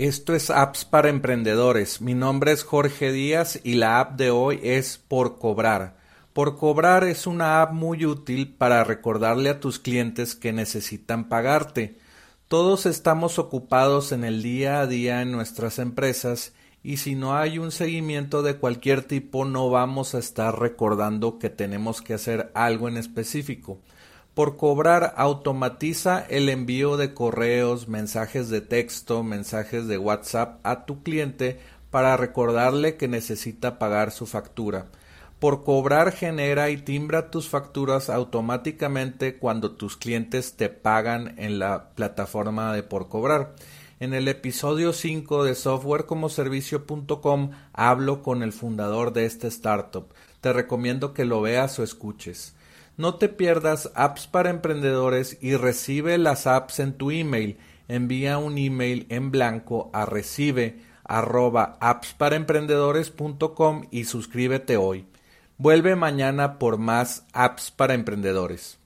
Esto es Apps para Emprendedores. Mi nombre es Jorge Díaz y la app de hoy es Por Cobrar. Por Cobrar es una app muy útil para recordarle a tus clientes que necesitan pagarte. Todos estamos ocupados en el día a día en nuestras empresas y si no hay un seguimiento de cualquier tipo no vamos a estar recordando que tenemos que hacer algo en específico. Por cobrar automatiza el envío de correos, mensajes de texto, mensajes de WhatsApp a tu cliente para recordarle que necesita pagar su factura. Por cobrar genera y timbra tus facturas automáticamente cuando tus clientes te pagan en la plataforma de por cobrar. En el episodio 5 de softwarecomoservicio.com hablo con el fundador de esta startup. Te recomiendo que lo veas o escuches. No te pierdas apps para emprendedores y recibe las apps en tu email. Envía un email en blanco a recibe arroba y suscríbete hoy. Vuelve mañana por más apps para emprendedores.